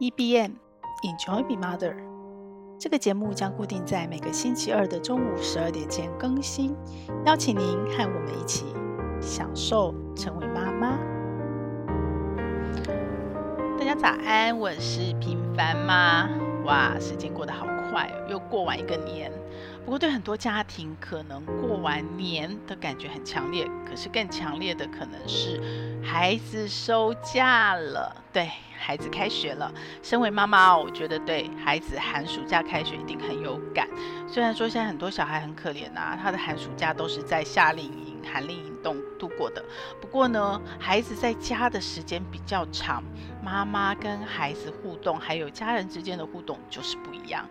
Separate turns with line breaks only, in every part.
EBM Enjoy Be Mother，这个节目将固定在每个星期二的中午十二点前更新，邀请您和我们一起享受成为妈妈。大家早安，我是平凡妈。哇，时间过得好快，又过完一个年。不过对很多家庭，可能过完年的感觉很强烈，可是更强烈的可能是孩子收假了，对。孩子开学了，身为妈妈，我觉得对孩子寒暑假开学一定很有感。虽然说现在很多小孩很可怜啊，他的寒暑假都是在夏令营、寒令营度度过的。不过呢，孩子在家的时间比较长，妈妈跟孩子互动，还有家人之间的互动就是不一样。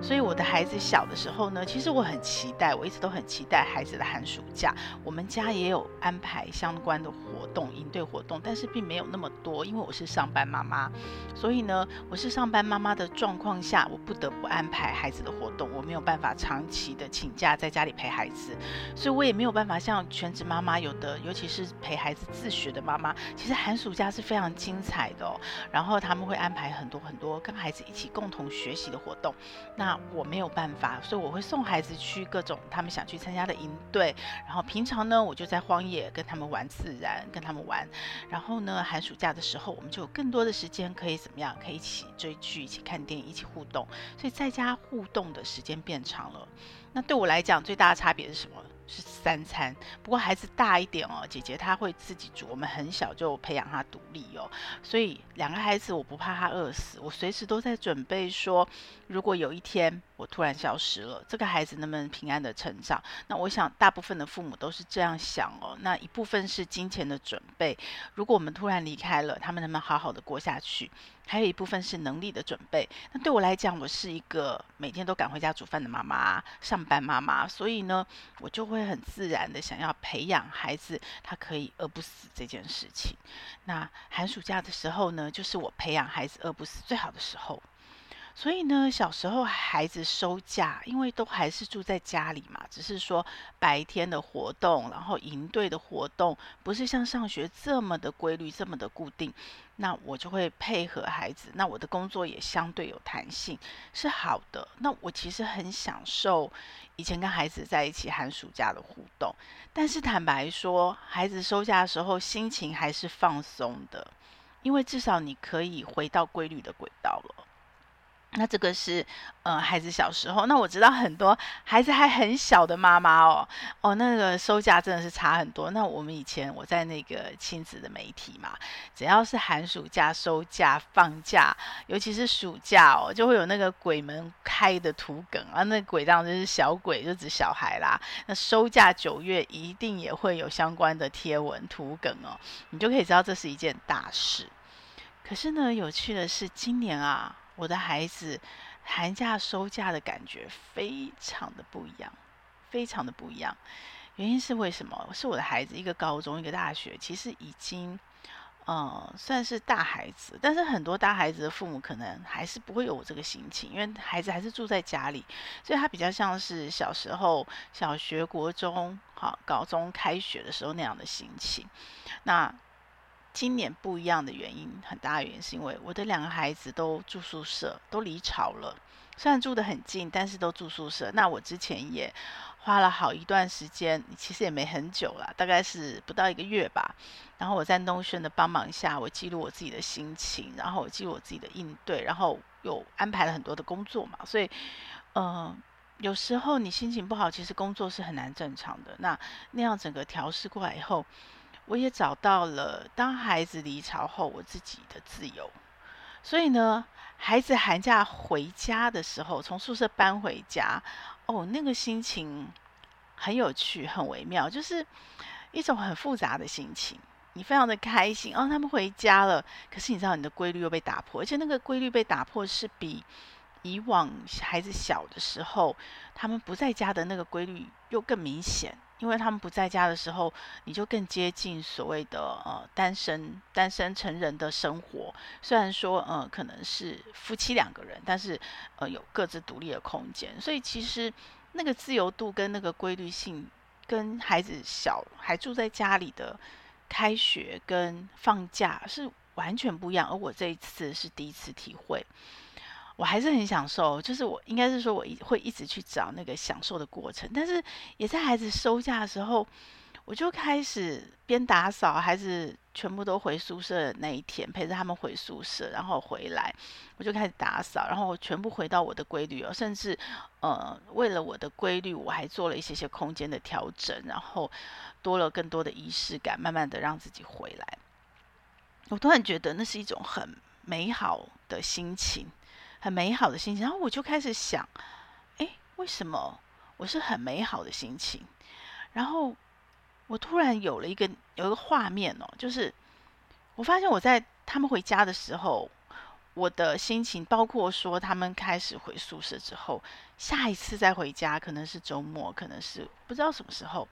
所以我的孩子小的时候呢，其实我很期待，我一直都很期待孩子的寒暑假。我们家也有安排相关的活动、营队活动，但是并没有那么多，因为我是上班妈。妈，所以呢，我是上班妈妈的状况下，我不得不安排孩子的活动，我没有办法长期的请假在家里陪孩子，所以我也没有办法像全职妈妈有的，尤其是陪孩子自学的妈妈，其实寒暑假是非常精彩的哦。然后他们会安排很多很多跟孩子一起共同学习的活动，那我没有办法，所以我会送孩子去各种他们想去参加的营队，然后平常呢，我就在荒野跟他们玩自然，跟他们玩，然后呢，寒暑假的时候，我们就有更多的。时间可以怎么样？可以一起追剧，一起看电影，一起互动。所以在家互动的时间变长了。那对我来讲，最大的差别是什么？是三餐。不过孩子大一点哦，姐姐她会自己煮。我们很小就培养她独立哦，所以两个孩子我不怕他饿死。我随时都在准备说，如果有一天我突然消失了，这个孩子能不能平安的成长？那我想大部分的父母都是这样想哦。那一部分是金钱的准备，如果我们突然离开了，他们能不能好好的过下去？还有一部分是能力的准备。那对我来讲，我是一个每天都赶回家煮饭的妈妈，上班妈妈，所以呢，我就会很自然的想要培养孩子，他可以饿不死这件事情。那寒暑假的时候呢，就是我培养孩子饿不死最好的时候。所以呢，小时候孩子收假，因为都还是住在家里嘛，只是说白天的活动，然后营队的活动，不是像上学这么的规律，这么的固定。那我就会配合孩子，那我的工作也相对有弹性，是好的。那我其实很享受以前跟孩子在一起寒暑假的互动，但是坦白说，孩子收假的时候心情还是放松的，因为至少你可以回到规律的轨道了。那这个是，呃，孩子小时候。那我知道很多孩子还很小的妈妈哦，哦，那个收假真的是差很多。那我们以前我在那个亲子的媒体嘛，只要是寒暑假收假放假，尤其是暑假哦，就会有那个鬼门开的图梗啊。那鬼当然就是小鬼，就指小孩啦。那收假九月一定也会有相关的贴文图梗哦，你就可以知道这是一件大事。可是呢，有趣的是今年啊。我的孩子寒假收假的感觉非常的不一样，非常的不一样。原因是为什么？是我的孩子一个高中，一个大学，其实已经呃算是大孩子，但是很多大孩子的父母可能还是不会有我这个心情，因为孩子还是住在家里，所以他比较像是小时候小学、国中、好高中开学的时候那样的心情。那今年不一样的原因，很大的原因是因为我的两个孩子都住宿舍，都离巢了。虽然住得很近，但是都住宿舍。那我之前也花了好一段时间，其实也没很久了，大概是不到一个月吧。然后我在东轩的帮忙下，我记录我自己的心情，然后我记录我自己的应对，然后又安排了很多的工作嘛。所以，嗯、有时候你心情不好，其实工作是很难正常的。那那样整个调试过来以后。我也找到了当孩子离巢后我自己的自由，所以呢，孩子寒假回家的时候，从宿舍搬回家，哦，那个心情很有趣，很微妙，就是一种很复杂的心情。你非常的开心，哦，他们回家了，可是你知道你的规律又被打破，而且那个规律被打破是比以往孩子小的时候，他们不在家的那个规律又更明显。因为他们不在家的时候，你就更接近所谓的呃单身单身成人的生活。虽然说呃可能是夫妻两个人，但是呃有各自独立的空间。所以其实那个自由度跟那个规律性，跟孩子小还住在家里的开学跟放假是完全不一样。而我这一次是第一次体会，我还是很享受。就是我应该是说，我一会一直去找那个享受的过程。但是也在孩子收假的时候，我就开始边打扫，孩子全部都回宿舍的那一天，陪着他们回宿舍，然后回来，我就开始打扫，然后我全部回到我的规律哦，甚至呃，为了我的规律，我还做了一些些空间的调整，然后多了更多的仪式感，慢慢的让自己回来。我突然觉得那是一种很美好的心情，很美好的心情。然后我就开始想，诶，为什么我是很美好的心情？然后。我突然有了一个有一个画面哦，就是我发现我在他们回家的时候，我的心情，包括说他们开始回宿舍之后，下一次再回家可能是周末，可能是不知道什么时候，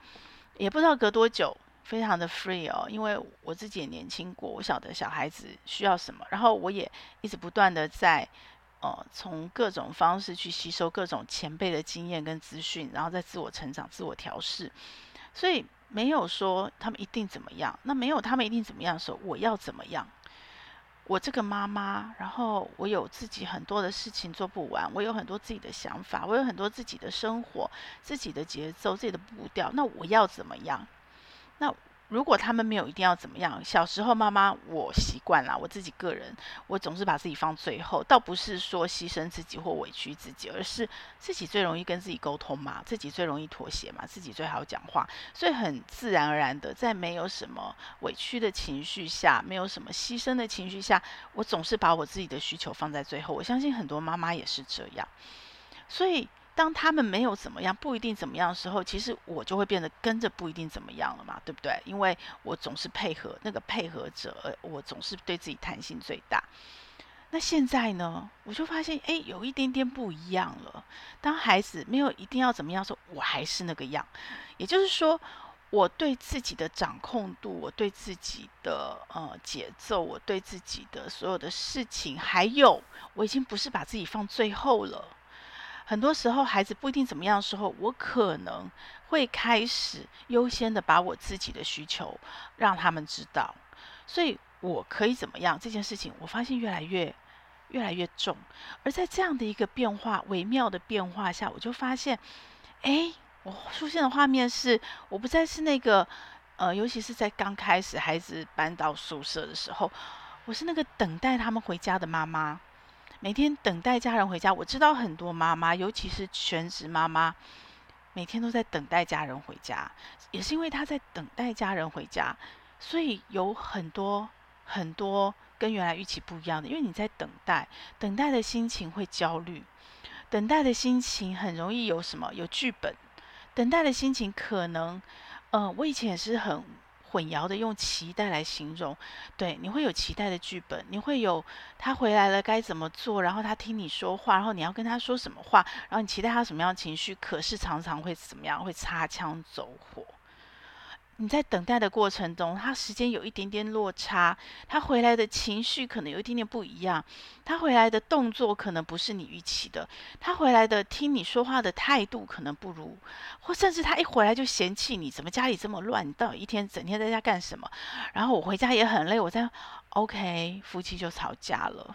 也不知道隔多久，非常的 free 哦，因为我自己也年轻过，我晓得小孩子需要什么，然后我也一直不断的在呃从各种方式去吸收各种前辈的经验跟资讯，然后再自我成长、自我调试，所以。没有说他们一定怎么样，那没有他们一定怎么样的时候，我要怎么样？我这个妈妈，然后我有自己很多的事情做不完，我有很多自己的想法，我有很多自己的生活、自己的节奏、自己的步调，那我要怎么样？那。如果他们没有一定要怎么样，小时候妈妈我习惯了，我自己个人，我总是把自己放最后，倒不是说牺牲自己或委屈自己，而是自己最容易跟自己沟通嘛，自己最容易妥协嘛，自己最好讲话，所以很自然而然的，在没有什么委屈的情绪下，没有什么牺牲的情绪下，我总是把我自己的需求放在最后。我相信很多妈妈也是这样，所以。当他们没有怎么样，不一定怎么样的时候，其实我就会变得跟着不一定怎么样了嘛，对不对？因为我总是配合那个配合者，我总是对自己弹性最大。那现在呢，我就发现，哎，有一点点不一样了。当孩子没有一定要怎么样时候，我还是那个样。也就是说，我对自己的掌控度，我对自己的呃节奏，我对自己的所有的事情，还有我已经不是把自己放最后了。很多时候，孩子不一定怎么样的时候，我可能会开始优先的把我自己的需求让他们知道，所以我可以怎么样这件事情，我发现越来越越来越重。而在这样的一个变化微妙的变化下，我就发现，哎，我出现的画面是，我不再是那个呃，尤其是在刚开始孩子搬到宿舍的时候，我是那个等待他们回家的妈妈。每天等待家人回家，我知道很多妈妈，尤其是全职妈妈，每天都在等待家人回家。也是因为她在等待家人回家，所以有很多很多跟原来预期不一样的。因为你在等待，等待的心情会焦虑，等待的心情很容易有什么？有剧本。等待的心情可能，呃，我以前也是很。混淆的用期待来形容，对，你会有期待的剧本，你会有他回来了该怎么做，然后他听你说话，然后你要跟他说什么话，然后你期待他什么样的情绪，可是常常会怎么样？会擦枪走火。你在等待的过程中，他时间有一点点落差，他回来的情绪可能有一点点不一样，他回来的动作可能不是你预期的，他回来的听你说话的态度可能不如，或甚至他一回来就嫌弃你，怎么家里这么乱，你到一天整天在家干什么？然后我回家也很累，我在 OK，夫妻就吵架了，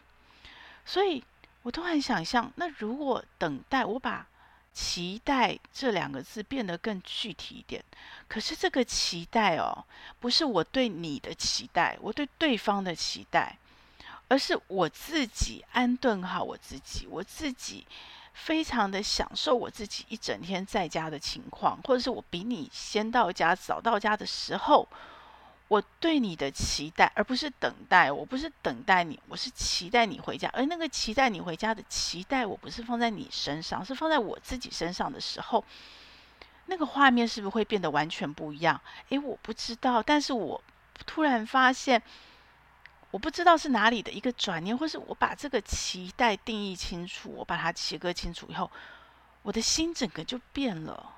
所以我都很想象，那如果等待我把。期待这两个字变得更具体一点，可是这个期待哦，不是我对你的期待，我对对方的期待，而是我自己安顿好我自己，我自己非常的享受我自己一整天在家的情况，或者是我比你先到家、早到家的时候。我对你的期待，而不是等待。我不是等待你，我是期待你回家。而那个期待你回家的期待，我不是放在你身上，是放在我自己身上的时候，那个画面是不是会变得完全不一样？诶，我不知道。但是我突然发现，我不知道是哪里的一个转念，或是我把这个期待定义清楚，我把它切割清楚以后，我的心整个就变了。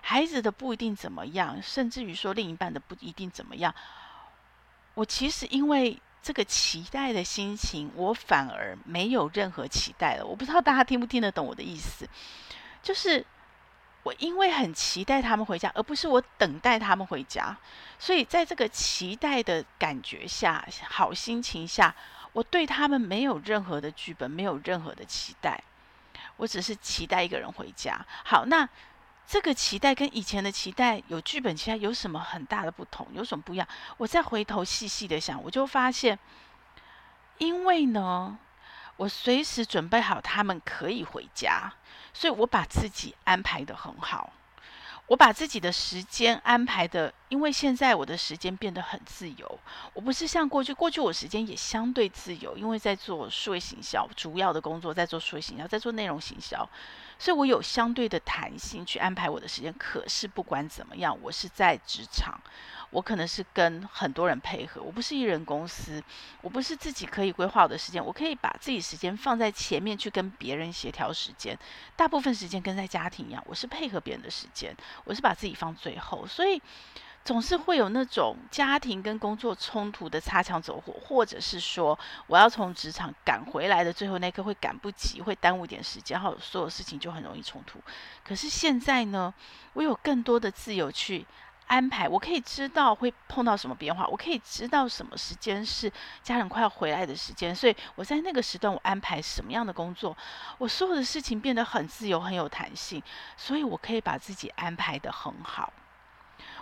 孩子的不一定怎么样，甚至于说另一半的不一定怎么样。我其实因为这个期待的心情，我反而没有任何期待了。我不知道大家听不听得懂我的意思，就是我因为很期待他们回家，而不是我等待他们回家。所以在这个期待的感觉下，好心情下，我对他们没有任何的剧本，没有任何的期待。我只是期待一个人回家。好，那这个期待跟以前的期待有剧本期待有什么很大的不同？有什么不一样？我再回头细细的想，我就发现，因为呢，我随时准备好他们可以回家，所以我把自己安排的很好。我把自己的时间安排的，因为现在我的时间变得很自由。我不是像过去，过去我时间也相对自由，因为在做数位行销，主要的工作在做数位行销，在做内容行销，所以我有相对的弹性去安排我的时间。可是不管怎么样，我是在职场。我可能是跟很多人配合，我不是一人公司，我不是自己可以规划我的时间，我可以把自己时间放在前面去跟别人协调时间，大部分时间跟在家庭一样，我是配合别人的时间，我是把自己放最后，所以总是会有那种家庭跟工作冲突的擦枪走火，或者是说我要从职场赶回来的最后那刻会赶不及，会耽误点时间，然后所有事情就很容易冲突。可是现在呢，我有更多的自由去。安排，我可以知道会碰到什么变化，我可以知道什么时间是家人快要回来的时间，所以我在那个时段我安排什么样的工作，我所有的事情变得很自由，很有弹性，所以我可以把自己安排得很好，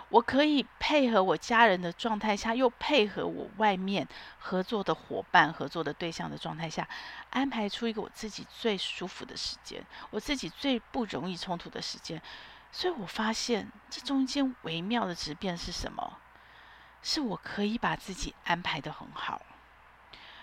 我可以配合我家人的状态下，又配合我外面合作的伙伴、合作的对象的状态下，安排出一个我自己最舒服的时间，我自己最不容易冲突的时间。所以我发现这中间微妙的质变是什么？是我可以把自己安排得很好，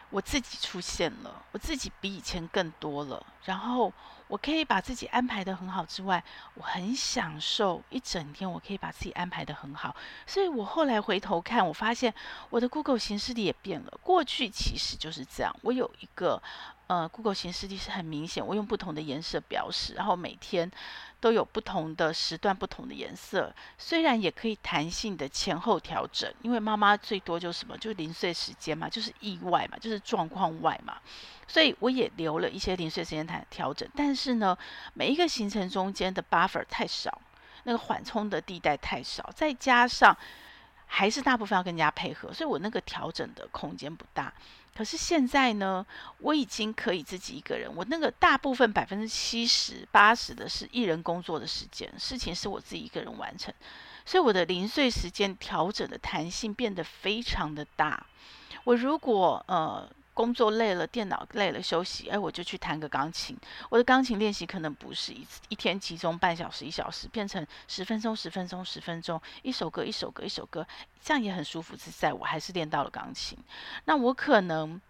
我自己出现了，我自己比以前更多了。然后我可以把自己安排得很好之外，我很享受一整天，我可以把自己安排得很好。所以我后来回头看，我发现我的 Google 形式里也变了。过去其实就是这样，我有一个。呃，Google 行事历是很明显，我用不同的颜色标示，然后每天都有不同的时段、不同的颜色。虽然也可以弹性的前后调整，因为妈妈最多就是什么，就是零碎时间嘛，就是意外嘛，就是状况外嘛，所以我也留了一些零碎时间谈调整。但是呢，每一个行程中间的 buffer 太少，那个缓冲的地带太少，再加上还是大部分要跟人家配合，所以我那个调整的空间不大。可是现在呢，我已经可以自己一个人。我那个大部分百分之七十八十的是一人工作的时间，事情是我自己一个人完成，所以我的零碎时间调整的弹性变得非常的大。我如果呃。工作累了，电脑累了，休息，哎，我就去弹个钢琴。我的钢琴练习可能不是一次一天集中半小时、一小时，变成十分钟、十分钟、十分钟，一首歌、一首歌、一首歌，这样也很舒服是在。我还是练到了钢琴。那我可能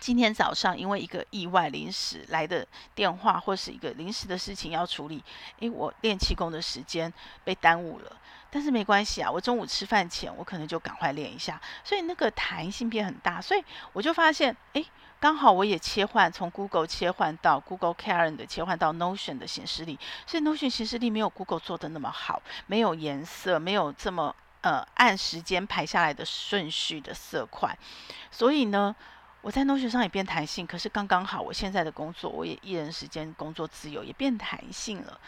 今天早上因为一个意外临时来的电话，或是一个临时的事情要处理，诶，我练气功的时间被耽误了。但是没关系啊，我中午吃饭前，我可能就赶快练一下，所以那个弹性变很大，所以我就发现，哎，刚好我也切换从 Google 切换到 Google Calendar，切换到 Notion 的显示里，所以 Notion 显示力没有 Google 做的那么好，没有颜色，没有这么呃按时间排下来的顺序的色块，所以呢，我在 Notion 上也变弹性，可是刚刚好，我现在的工作我也一人时间工作自由，也变弹性了。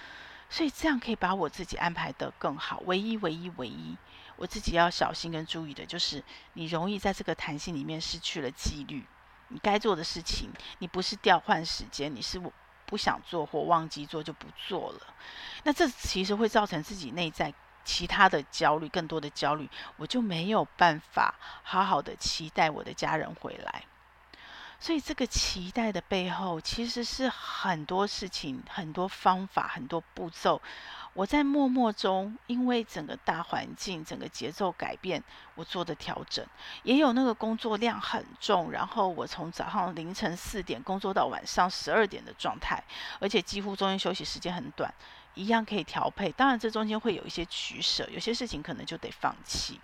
所以这样可以把我自己安排得更好。唯一、唯一、唯一，我自己要小心跟注意的就是，你容易在这个弹性里面失去了纪律。你该做的事情，你不是调换时间，你是我不想做或忘记做就不做了。那这其实会造成自己内在其他的焦虑，更多的焦虑，我就没有办法好好的期待我的家人回来。所以，这个期待的背后，其实是很多事情、很多方法、很多步骤。我在默默中，因为整个大环境、整个节奏改变，我做的调整，也有那个工作量很重，然后我从早上凌晨四点工作到晚上十二点的状态，而且几乎中间休息时间很短，一样可以调配。当然，这中间会有一些取舍，有些事情可能就得放弃。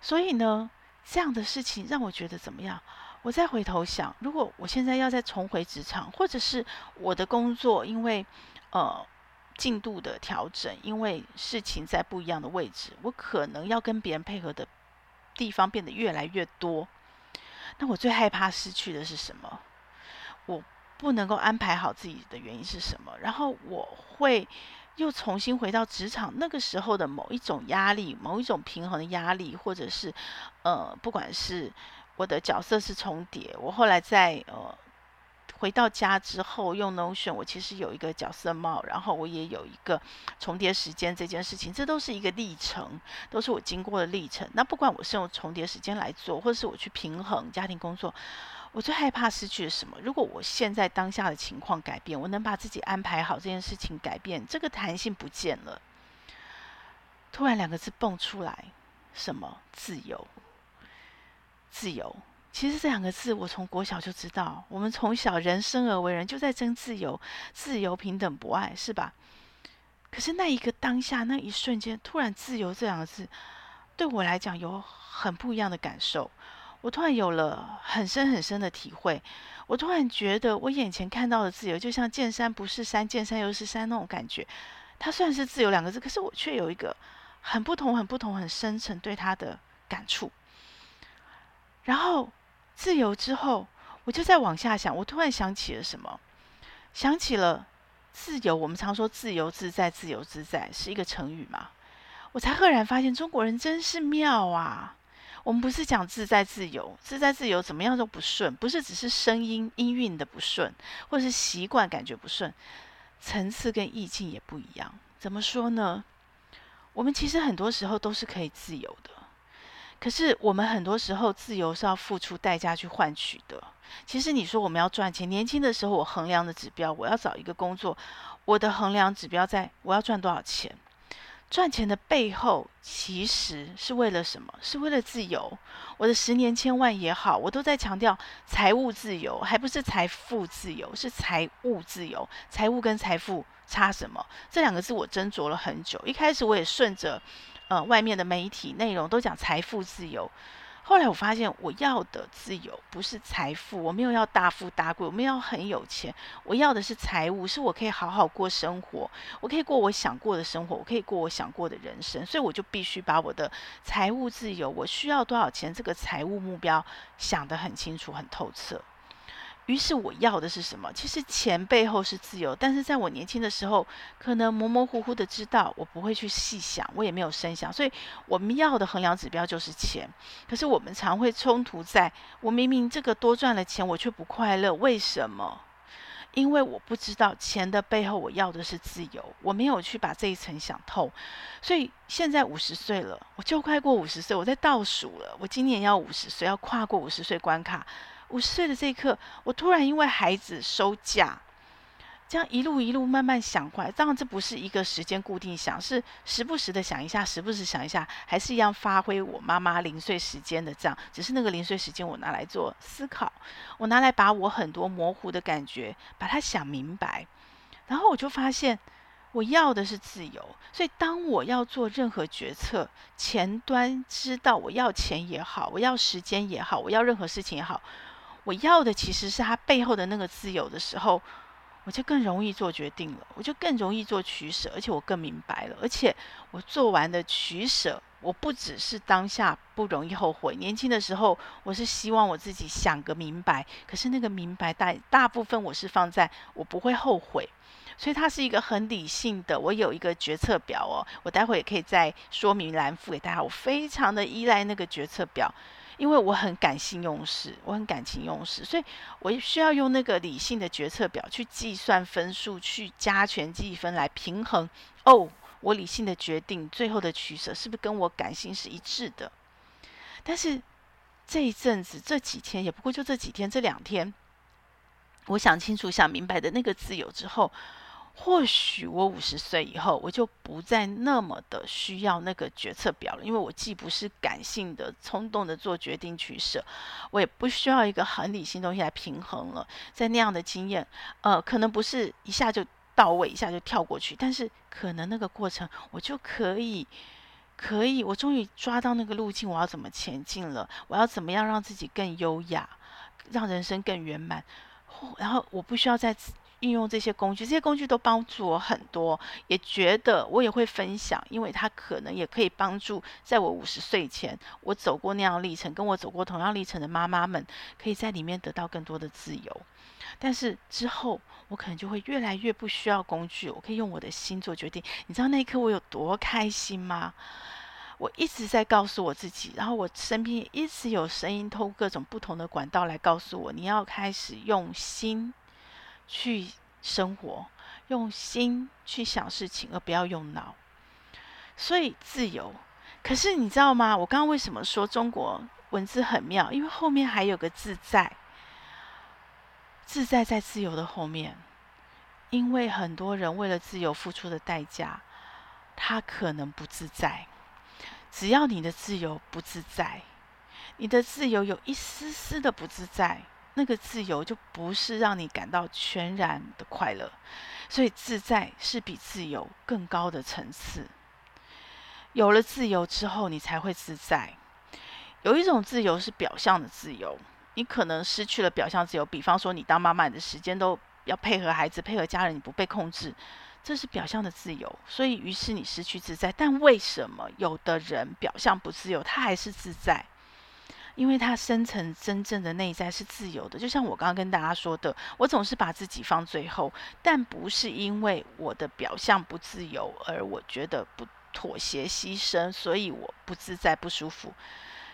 所以呢，这样的事情让我觉得怎么样？我再回头想，如果我现在要再重回职场，或者是我的工作因为呃进度的调整，因为事情在不一样的位置，我可能要跟别人配合的地方变得越来越多。那我最害怕失去的是什么？我不能够安排好自己的原因是什么？然后我会又重新回到职场那个时候的某一种压力，某一种平衡的压力，或者是呃，不管是我的角色是重叠，我后来在呃。回到家之后用 Notion，我其实有一个角色帽，然后我也有一个重叠时间这件事情，这都是一个历程，都是我经过的历程。那不管我是用重叠时间来做，或是我去平衡家庭工作，我最害怕失去了什么？如果我现在当下的情况改变，我能把自己安排好这件事情改变，这个弹性不见了，突然两个字蹦出来，什么？自由，自由。其实这两个字，我从国小就知道。我们从小人生而为人，就在争自由、自由、平等、博爱，是吧？可是那一个当下，那一瞬间，突然“自由”这两个字，对我来讲有很不一样的感受。我突然有了很深很深的体会。我突然觉得，我眼前看到的自由，就像见山不是山，见山又是山那种感觉。它虽然是“自由”两个字，可是我却有一个很不同、很不同、很深沉对它的感触。然后。自由之后，我就再往下想，我突然想起了什么？想起了自由。我们常说自由自在，自由自在是一个成语嘛？我才赫然发现，中国人真是妙啊！我们不是讲自在自由，自在自由怎么样都不顺，不是只是声音音韵的不顺，或者是习惯感觉不顺，层次跟意境也不一样。怎么说呢？我们其实很多时候都是可以自由的。可是我们很多时候自由是要付出代价去换取的。其实你说我们要赚钱，年轻的时候我衡量的指标，我要找一个工作，我的衡量指标在我要赚多少钱。赚钱的背后其实是为了什么？是为了自由。我的十年千万也好，我都在强调财务自由，还不是财富自由，是财务自由。财务跟财富差什么？这两个字我斟酌了很久。一开始我也顺着。呃，外面的媒体内容都讲财富自由，后来我发现我要的自由不是财富，我没有要大富大贵，我没有要很有钱，我要的是财务，是我可以好好过生活，我可以过我想过的生活，我可以过我想过的人生，所以我就必须把我的财务自由，我需要多少钱这个财务目标想得很清楚、很透彻。于是我要的是什么？其实钱背后是自由，但是在我年轻的时候，可能模模糊糊的知道，我不会去细想，我也没有深想，所以我们要的衡量指标就是钱。可是我们常会冲突在，我明明这个多赚了钱，我却不快乐，为什么？因为我不知道钱的背后，我要的是自由，我没有去把这一层想透。所以现在五十岁了，我就快过五十岁，我在倒数了，我今年要五十岁，要跨过五十岁关卡。五十岁的这一刻，我突然因为孩子收假，这样一路一路慢慢想过来。当然，这不是一个时间固定想，是时不时的想一下，时不时想一下，还是一样发挥我妈妈零碎时间的这样。只是那个零碎时间，我拿来做思考，我拿来把我很多模糊的感觉，把它想明白。然后我就发现，我要的是自由。所以，当我要做任何决策，前端知道我要钱也好，我要时间也好，我要任何事情也好。我要的其实是他背后的那个自由的时候，我就更容易做决定了，我就更容易做取舍，而且我更明白了，而且我做完的取舍，我不只是当下不容易后悔。年轻的时候，我是希望我自己想个明白，可是那个明白大大部分我是放在我不会后悔，所以它是一个很理性的。我有一个决策表哦，我待会也可以在说明栏附给大家。我非常的依赖那个决策表。因为我很感性用事，我很感情用事，所以我需要用那个理性的决策表去计算分数，去加权计分来平衡。哦，我理性的决定最后的取舍是不是跟我感性是一致的？但是这一阵子这几天，也不过就这几天这两天，我想清楚、想明白的那个自由之后。或许我五十岁以后，我就不再那么的需要那个决策表了，因为我既不是感性的、冲动的做决定取舍，我也不需要一个很理性东西来平衡了。在那样的经验，呃，可能不是一下就到位，一下就跳过去，但是可能那个过程，我就可以，可以，我终于抓到那个路径，我要怎么前进了？我要怎么样让自己更优雅，让人生更圆满？然后我不需要再。运用这些工具，这些工具都帮助我很多，也觉得我也会分享，因为它可能也可以帮助在我五十岁前我走过那样历程，跟我走过同样历程的妈妈们，可以在里面得到更多的自由。但是之后我可能就会越来越不需要工具，我可以用我的心做决定。你知道那一刻我有多开心吗？我一直在告诉我自己，然后我身边一直有声音，通过各种不同的管道来告诉我，你要开始用心去生活，用心去想事情，而不要用脑。所以自由，可是你知道吗？我刚刚为什么说中国文字很妙？因为后面还有个自在，自在在自由的后面。因为很多人为了自由付出的代价，他可能不自在。只要你的自由不自在，你的自由有一丝丝的不自在，那个自由就不是让你感到全然的快乐。所以自在是比自由更高的层次。有了自由之后，你才会自在。有一种自由是表象的自由，你可能失去了表象自由，比方说你当妈妈，的时间都要配合孩子、配合家人，你不被控制。这是表象的自由，所以于是你失去自在。但为什么有的人表象不自由，他还是自在？因为他深层真正的内在是自由的。就像我刚刚跟大家说的，我总是把自己放最后，但不是因为我的表象不自由而我觉得不妥协牺牲，所以我不自在不舒服。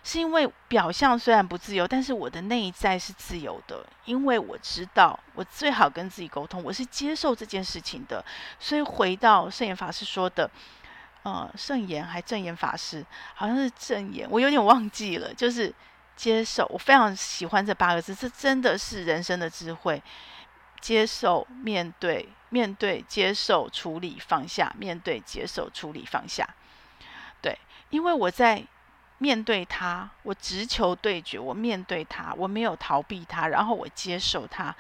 是因为表象虽然不自由，但是我的内在是自由的，因为我知道我最好跟自己沟通，我是接受这件事情的。所以回到圣严法师说的，呃，圣严还证严法师，好像是正言，我有点忘记了，就是接受。我非常喜欢这八个字，这真的是人生的智慧：接受、面对、面对、接受、处理、放下；面对、接受、处理、放下。对，因为我在。面对他，我直球对决。我面对他，我没有逃避他，然后我接受他。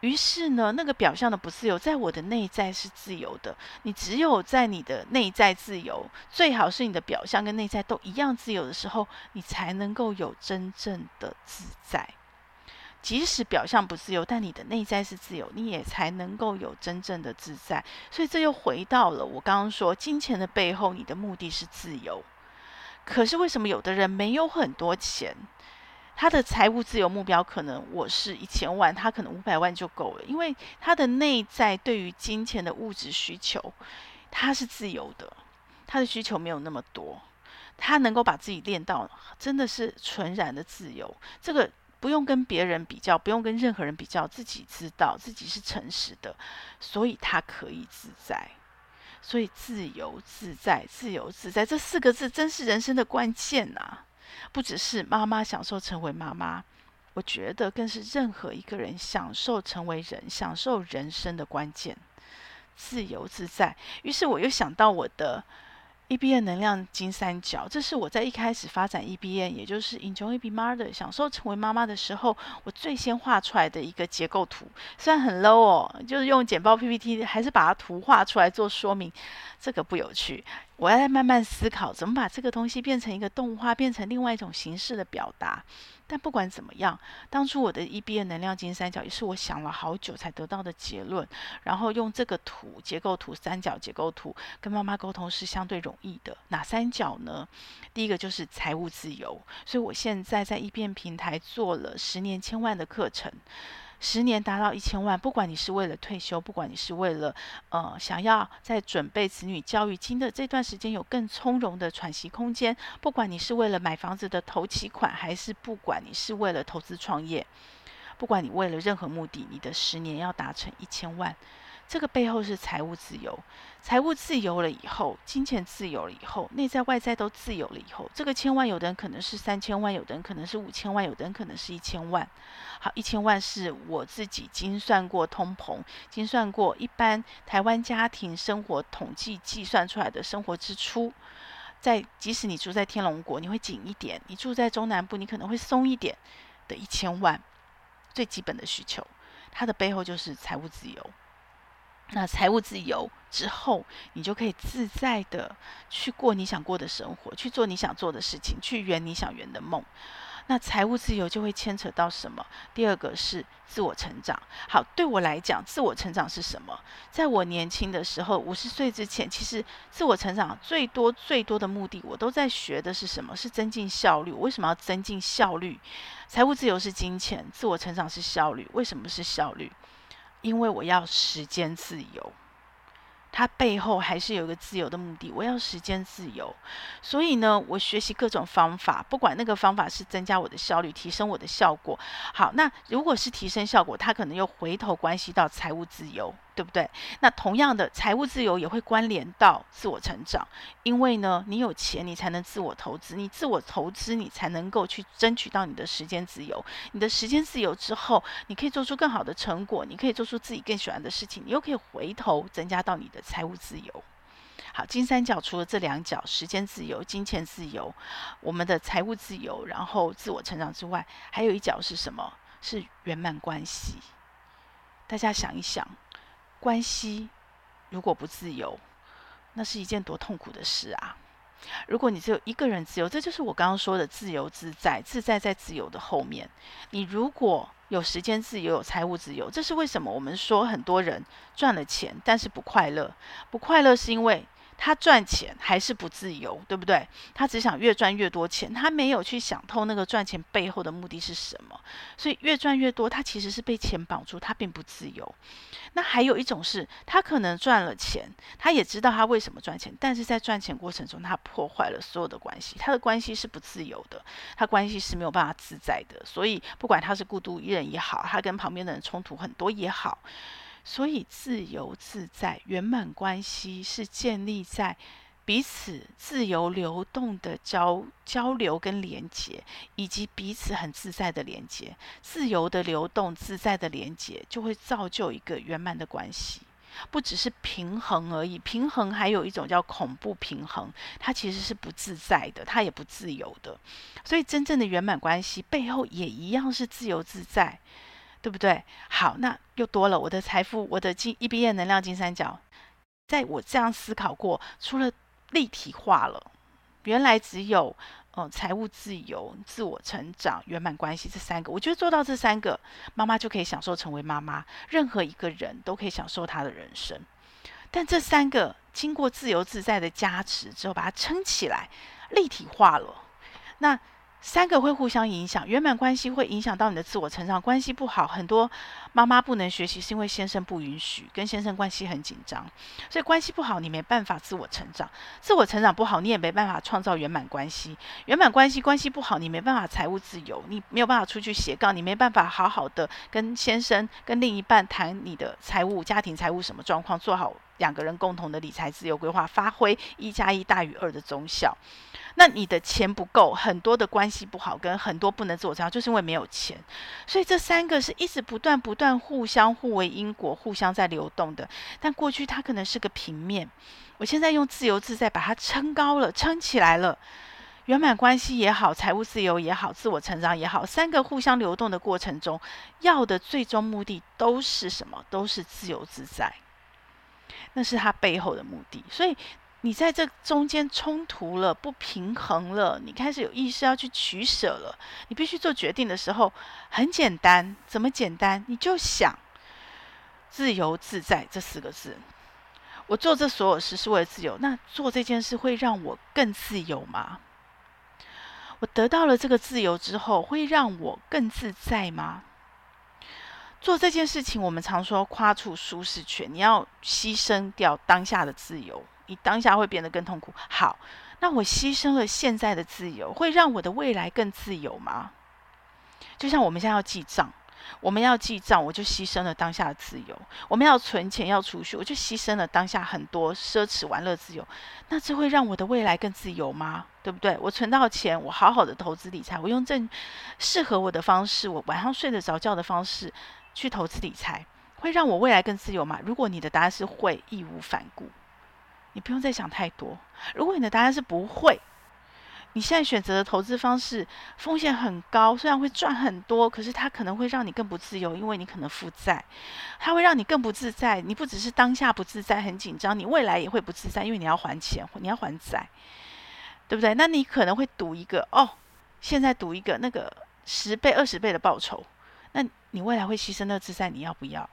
于是呢，那个表象的不自由，在我的内在是自由的。你只有在你的内在自由，最好是你的表象跟内在都一样自由的时候，你才能够有真正的自在。即使表象不自由，但你的内在是自由，你也才能够有真正的自在。所以这又回到了我刚刚说，金钱的背后，你的目的是自由。可是为什么有的人没有很多钱，他的财务自由目标可能我是一千万，他可能五百万就够了，因为他的内在对于金钱的物质需求，他是自由的，他的需求没有那么多，他能够把自己练到真的是纯然的自由，这个不用跟别人比较，不用跟任何人比较，自己知道自己是诚实的，所以他可以自在。所以，自由自在，自由自在这四个字真是人生的关键呐、不只是妈妈享受成为妈妈，我觉得更是任何一个人享受成为人、享受人生的关键。自由自在。于是，我又想到我的。EBN 能量金三角，这是我在一开始发展 EBN，也就是 Enjoy Be Mother，享受成为妈妈的时候，我最先画出来的一个结构图。虽然很 low 哦，就是用简报 PPT，还是把它图画出来做说明，这个不有趣。我要再慢慢思考，怎么把这个东西变成一个动画，变成另外一种形式的表达。但不管怎么样，当初我的 EBN 能量金三角也是我想了好久才得到的结论。然后用这个图结构图三角结构图跟妈妈沟通是相对容易的。哪三角呢？第一个就是财务自由，所以我现在在 EBN 平台做了十年千万的课程。十年达到一千万，不管你是为了退休，不管你是为了呃想要在准备子女教育金的这段时间有更从容的喘息空间，不管你是为了买房子的投期款，还是不管你是为了投资创业，不管你为了任何目的，你的十年要达成一千万。这个背后是财务自由，财务自由了以后，金钱自由了以后，内在外在都自由了以后，这个千万，有的人可能是三千万，有的人可能是五千万，有的人可能是一千万。好，一千万是我自己精算过通膨，精算过一般台湾家庭生活统计计算出来的生活支出。在即使你住在天龙国，你会紧一点；你住在中南部，你可能会松一点的一千万，最基本的需求，它的背后就是财务自由。那财务自由之后，你就可以自在的去过你想过的生活，去做你想做的事情，去圆你想圆的梦。那财务自由就会牵扯到什么？第二个是自我成长。好，对我来讲，自我成长是什么？在我年轻的时候，五十岁之前，其实自我成长最多最多的目的，我都在学的是什么？是增进效率。为什么要增进效率？财务自由是金钱，自我成长是效率。为什么是效率？因为我要时间自由。它背后还是有一个自由的目的，我要时间自由，所以呢，我学习各种方法，不管那个方法是增加我的效率、提升我的效果。好，那如果是提升效果，它可能又回头关系到财务自由。对不对？那同样的，财务自由也会关联到自我成长，因为呢，你有钱，你才能自我投资，你自我投资，你才能够去争取到你的时间自由。你的时间自由之后，你可以做出更好的成果，你可以做出自己更喜欢的事情，你又可以回头增加到你的财务自由。好，金三角除了这两角，时间自由、金钱自由，我们的财务自由，然后自我成长之外，还有一角是什么？是圆满关系。大家想一想。关系如果不自由，那是一件多痛苦的事啊！如果你只有一个人自由，这就是我刚刚说的自由自在，自在在自由的后面。你如果有时间自由，有财务自由，这是为什么？我们说很多人赚了钱，但是不快乐，不快乐是因为。他赚钱还是不自由，对不对？他只想越赚越多钱，他没有去想透那个赚钱背后的目的是什么。所以越赚越多，他其实是被钱绑住，他并不自由。那还有一种是，他可能赚了钱，他也知道他为什么赚钱，但是在赚钱过程中，他破坏了所有的关系，他的关系是不自由的，他关系是没有办法自在的。所以不管他是孤独一人也好，他跟旁边的人冲突很多也好。所以，自由自在、圆满关系是建立在彼此自由流动的交交流跟连接，以及彼此很自在的连接。自由的流动、自在的连接，就会造就一个圆满的关系。不只是平衡而已，平衡还有一种叫恐怖平衡，它其实是不自在的，它也不自由的。所以，真正的圆满关系背后也一样是自由自在。对不对？好，那又多了我的财富，我的金 EBM 能量金三角，在我这样思考过，除了立体化了，原来只有呃财务自由、自我成长、圆满关系这三个，我觉得做到这三个，妈妈就可以享受成为妈妈，任何一个人都可以享受他的人生。但这三个经过自由自在的加持之后，把它撑起来，立体化了，那。三个会互相影响，圆满关系会影响到你的自我成长。关系不好，很多妈妈不能学习，是因为先生不允许，跟先生关系很紧张，所以关系不好，你没办法自我成长。自我成长不好，你也没办法创造圆满关系。圆满关系关系不好，你没办法财务自由，你没有办法出去斜杠，你没办法好好的跟先生、跟另一半谈你的财务、家庭财务什么状况，做好两个人共同的理财自由规划，发挥一加一大于二的综效。那你的钱不够，很多的关系不好，跟很多不能自我成长，就是因为没有钱。所以这三个是一直不断不断互相互为因果，互相在流动的。但过去它可能是个平面，我现在用自由自在把它撑高了，撑起来了。圆满关系也好，财务自由也好，自我成长也好，三个互相流动的过程中，要的最终目的都是什么？都是自由自在。那是他背后的目的。所以。你在这中间冲突了，不平衡了，你开始有意识要去取舍了。你必须做决定的时候，很简单，怎么简单？你就想自由自在这四个字。我做这所有事是为了自由，那做这件事会让我更自由吗？我得到了这个自由之后，会让我更自在吗？做这件事情，我们常说跨出舒适圈，你要牺牲掉当下的自由。你当下会变得更痛苦。好，那我牺牲了现在的自由，会让我的未来更自由吗？就像我们现在要记账，我们要记账，我就牺牲了当下的自由；我们要存钱要储蓄，我就牺牲了当下很多奢侈玩乐自由。那这会让我的未来更自由吗？对不对？我存到钱，我好好的投资理财，我用正适合我的方式，我晚上睡得着觉的方式去投资理财，会让我未来更自由吗？如果你的答案是会，义无反顾。你不用再想太多。如果你的答案是不会，你现在选择的投资方式风险很高，虽然会赚很多，可是它可能会让你更不自由，因为你可能负债，它会让你更不自在。你不只是当下不自在、很紧张，你未来也会不自在，因为你要还钱，你要还债，对不对？那你可能会赌一个哦，现在赌一个那个十倍、二十倍的报酬，你未来会牺牲那个自在，你要不要？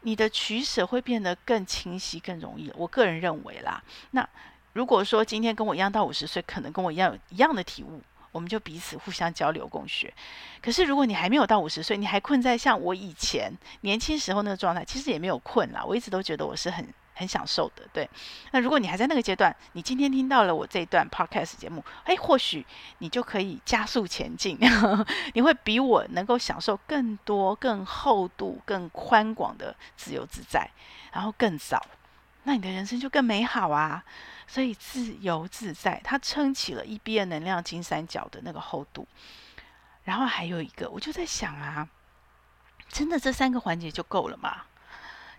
你的取舍会变得更清晰、更容易。我个人认为啦，那如果说今天跟我一样到五十岁，可能跟我一样有一样的体悟。我们就彼此互相交流共学。可是如果你还没有到五十岁，你还困在像我以前年轻时候那个状态，其实也没有困啦。我一直都觉得我是很很享受的。对，那如果你还在那个阶段，你今天听到了我这一段 podcast 节目，哎，或许你就可以加速前进，你会比我能够享受更多、更厚度、更宽广的自由自在，然后更早，那你的人生就更美好啊。所以自由自在，它撑起了 EBN 能量金三角的那个厚度。然后还有一个，我就在想啊，真的这三个环节就够了吗？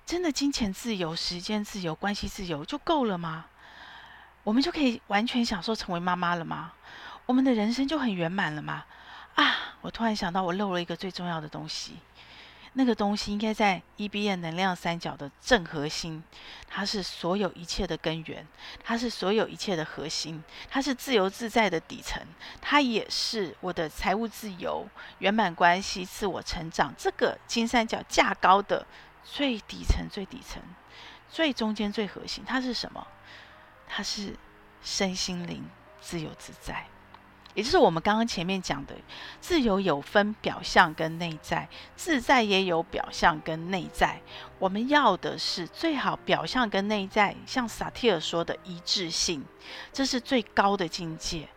真的金钱自由、时间自由、关系自由就够了吗？我们就可以完全享受成为妈妈了吗？我们的人生就很圆满了吗？啊！我突然想到，我漏了一个最重要的东西。那个东西应该在 EBN 能量三角的正核心，它是所有一切的根源，它是所有一切的核心，它是自由自在的底层，它也是我的财务自由、圆满关系、自我成长这个金三角架高的最底层、最底层、最中间、最核心。它是什么？它是身心灵自由自在。也就是我们刚刚前面讲的，自由有分表象跟内在，自在也有表象跟内在。我们要的是最好表象跟内在，像萨提尔说的一致性，这是最高的境界。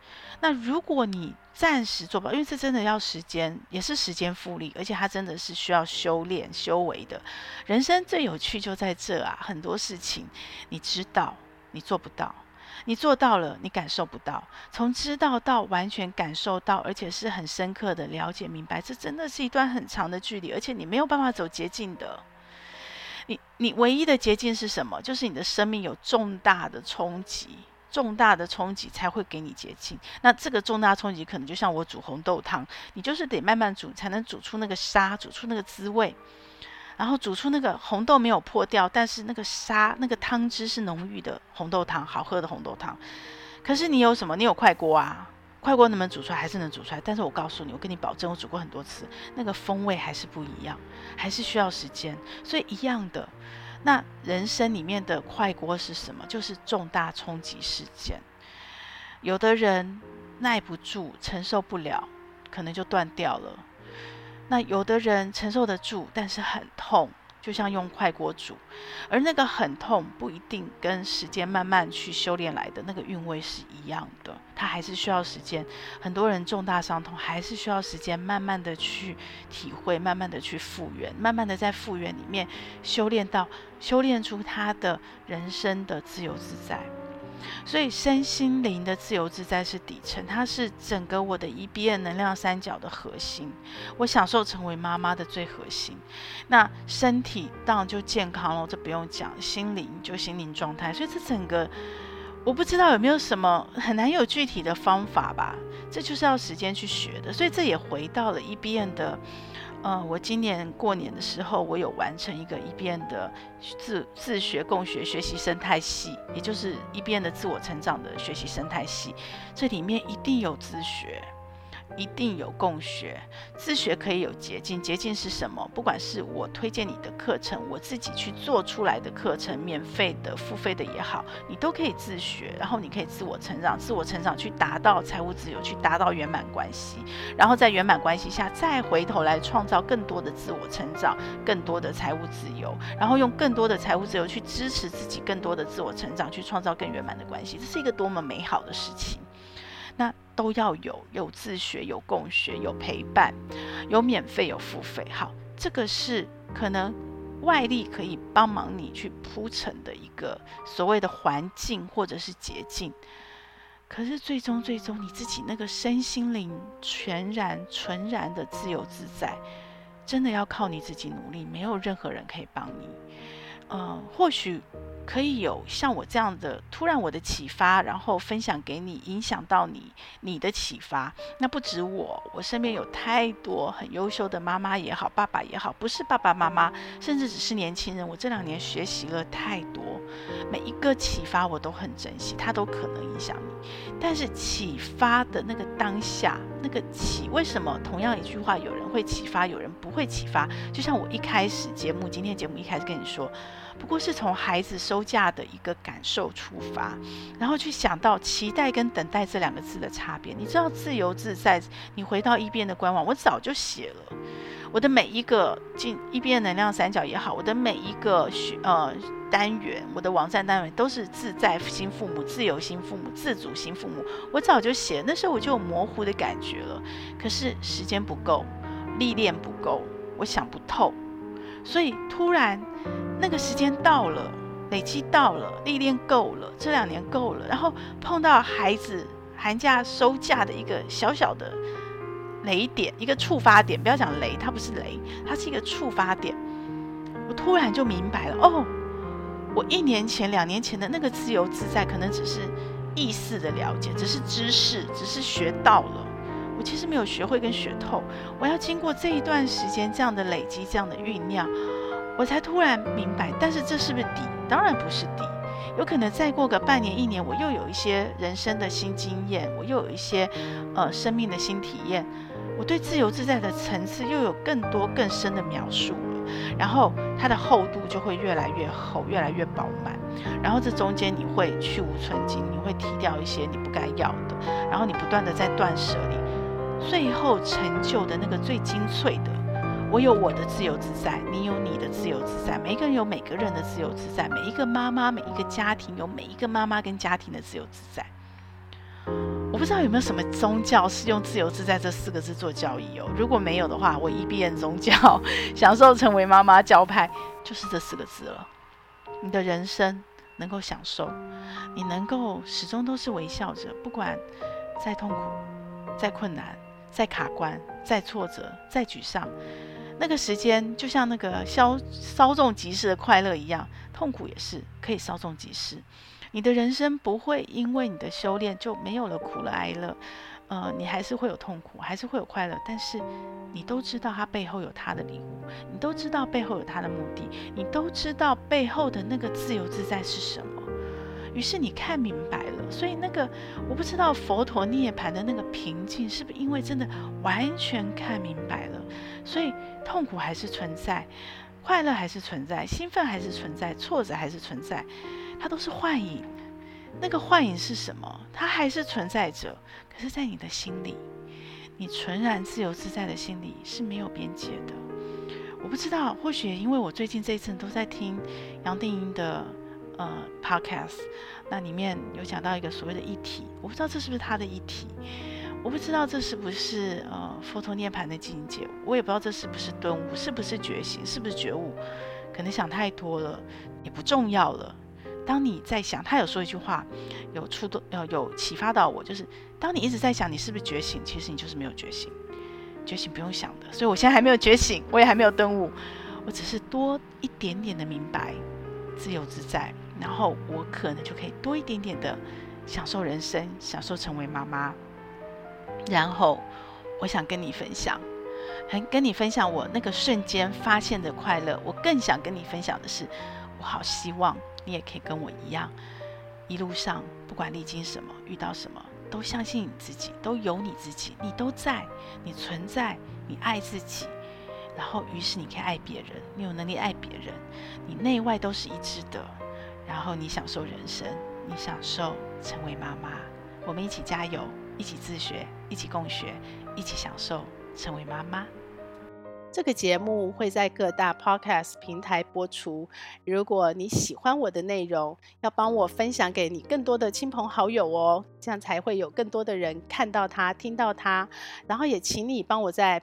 那如果你暂时做不到，因为这真的要时间，也是时间复利，而且它真的是需要修炼、修为的。人生最有趣就在这啊，很多事情你知道，你做不到。你做到了，你感受不到。从知道到完全感受到，而且是很深刻的了解明白，这真的是一段很长的距离，而且你没有办法走捷径的。你你唯一的捷径是什么？就是你的生命有重大的冲击，重大的冲击才会给你捷径。那这个重大冲击可能就像我煮红豆汤，你就是得慢慢煮，才能煮出那个沙，煮出那个滋味。然后煮出那个红豆没有破掉，但是那个沙、那个汤汁是浓郁的红豆汤，好喝的红豆汤。可是你有什么？你有快锅啊？快锅能不能煮出来？还是能煮出来。但是我告诉你，我跟你保证，我煮过很多次，那个风味还是不一样，还是需要时间。所以一样的，那人生里面的快锅是什么？就是重大冲击事件。有的人耐不住，承受不了，可能就断掉了。那有的人承受得住，但是很痛，就像用快锅煮，而那个很痛不一定跟时间慢慢去修炼来的那个韵味是一样的，它还是需要时间。很多人重大伤痛还是需要时间，慢慢的去体会，慢慢的去复原，慢慢的在复原里面修炼到修炼出他的人生的自由自在。所以身心灵的自由自在是底层，它是整个我的 EBN 能量三角的核心。我享受成为妈妈的最核心。那身体当然就健康了，这不用讲。心灵就心灵状态。所以这整个，我不知道有没有什么很难有具体的方法吧？这就是要时间去学的。所以这也回到了 EBN 的。嗯，我今年过年的时候，我有完成一个一遍的自自学共学学习生态系，也就是一遍的自我成长的学习生态系，这里面一定有自学。一定有共学，自学可以有捷径。捷径是什么？不管是我推荐你的课程，我自己去做出来的课程，免费的、付费的也好，你都可以自学。然后你可以自我成长，自我成长去达到财务自由，去达到圆满关系。然后在圆满关系下，再回头来创造更多的自我成长，更多的财务自由。然后用更多的财务自由去支持自己，更多的自我成长，去创造更圆满的关系。这是一个多么美好的事情！那都要有，有自学，有共学，有陪伴，有免费，有付费。好，这个是可能外力可以帮忙你去铺陈的一个所谓的环境或者是捷径。可是最终，最终你自己那个身心灵全然纯然的自由自在，真的要靠你自己努力，没有任何人可以帮你。嗯，或许。可以有像我这样的突然我的启发，然后分享给你，影响到你，你的启发。那不止我，我身边有太多很优秀的妈妈也好，爸爸也好，不是爸爸妈妈，甚至只是年轻人。我这两年学习了太多，每一个启发我都很珍惜，它都可能影响你。但是启发的那个当下，那个启，为什么同样一句话，有人会启发，有人不会启发？就像我一开始节目，今天节目一开始跟你说，不过是从孩子收假的一个感受出发，然后去想到期待跟等待这两个字的差别。你知道自由自在，你回到一边的官网，我早就写了。我的每一个进一边能量三角也好，我的每一个学呃单元，我的网站单元都是自在新父母、自由新父母、自主新父母。我早就写，那时候我就有模糊的感觉了。可是时间不够，历练不够，我想不透，所以突然那个时间到了，累积到了，历练够了，这两年够了，然后碰到孩子寒假收假的一个小小的。雷点，一个触发点，不要讲雷，它不是雷，它是一个触发点。我突然就明白了，哦，我一年前、两年前的那个自由自在，可能只是意识的了解，只是知识，只是学到了。我其实没有学会跟学透。我要经过这一段时间这样的累积、这样的酝酿，我才突然明白。但是这是不是底？当然不是底。有可能再过个半年、一年，我又有一些人生的新经验，我又有一些呃生命的新体验。我对自由自在的层次又有更多更深的描述了，然后它的厚度就会越来越厚，越来越饱满。然后这中间你会去无存菁，你会踢掉一些你不该要的，然后你不断的在断舍离，最后成就的那个最精粹的，我有我的自由自在，你有你的自由自在，每个人有每个人的自由自在，每一个妈妈，每一个家庭有每一个妈妈跟家庭的自由自在。我不知道有没有什么宗教是用“自由自在”这四个字做教义哦。如果没有的话，我一变宗教 享受成为妈妈教派就是这四个字了。你的人生能够享受，你能够始终都是微笑着，不管再痛苦、再困难、再卡关、再挫折、再沮丧，那个时间就像那个稍稍纵即逝的快乐一样，痛苦也是可以稍纵即逝。你的人生不会因为你的修炼就没有了苦了哀乐，呃，你还是会有痛苦，还是会有快乐，但是你都知道它背后有它的礼物，你都知道背后有它的目的，你都知道背后的那个自由自在是什么。于是你看明白了，所以那个我不知道佛陀涅槃的那个平静，是不是因为真的完全看明白了，所以痛苦还是存在，快乐还是存在，兴奋还是存在，挫折还是存在。它都是幻影，那个幻影是什么？它还是存在着。可是，在你的心里，你纯然自由自在的心里是没有边界的。我不知道，或许因为我最近这一阵都在听杨定英的呃 podcast，那里面有讲到一个所谓的议题，我不知道这是不是他的议题，我不知道这是不是呃佛陀涅槃的境界，我也不知道这是不是顿悟，是不是觉醒，是不是觉悟，可能想太多了，也不重要了。当你在想，他有说一句话，有触动，呃，有启发到我，就是当你一直在想你是不是觉醒，其实你就是没有觉醒，觉醒不用想的。所以我现在还没有觉醒，我也还没有顿悟，我只是多一点点的明白，自由自在，然后我可能就可以多一点点的享受人生，享受成为妈妈。然后我想跟你分享，很跟你分享我那个瞬间发现的快乐。我更想跟你分享的是，我好希望。你也可以跟我一样，一路上不管历经什么，遇到什么，都相信你自己，都有你自己，你都在，你存在，你爱自己，然后于是你可以爱别人，你有能力爱别人，你内外都是一致的，然后你享受人生，你享受成为妈妈，我们一起加油，一起自学，一起共学，一起享受成为妈妈。这个节目会在各大 Podcast 平台播出。如果你喜欢我的内容，要帮我分享给你更多的亲朋好友哦，这样才会有更多的人看到它、听到它。然后也请你帮我在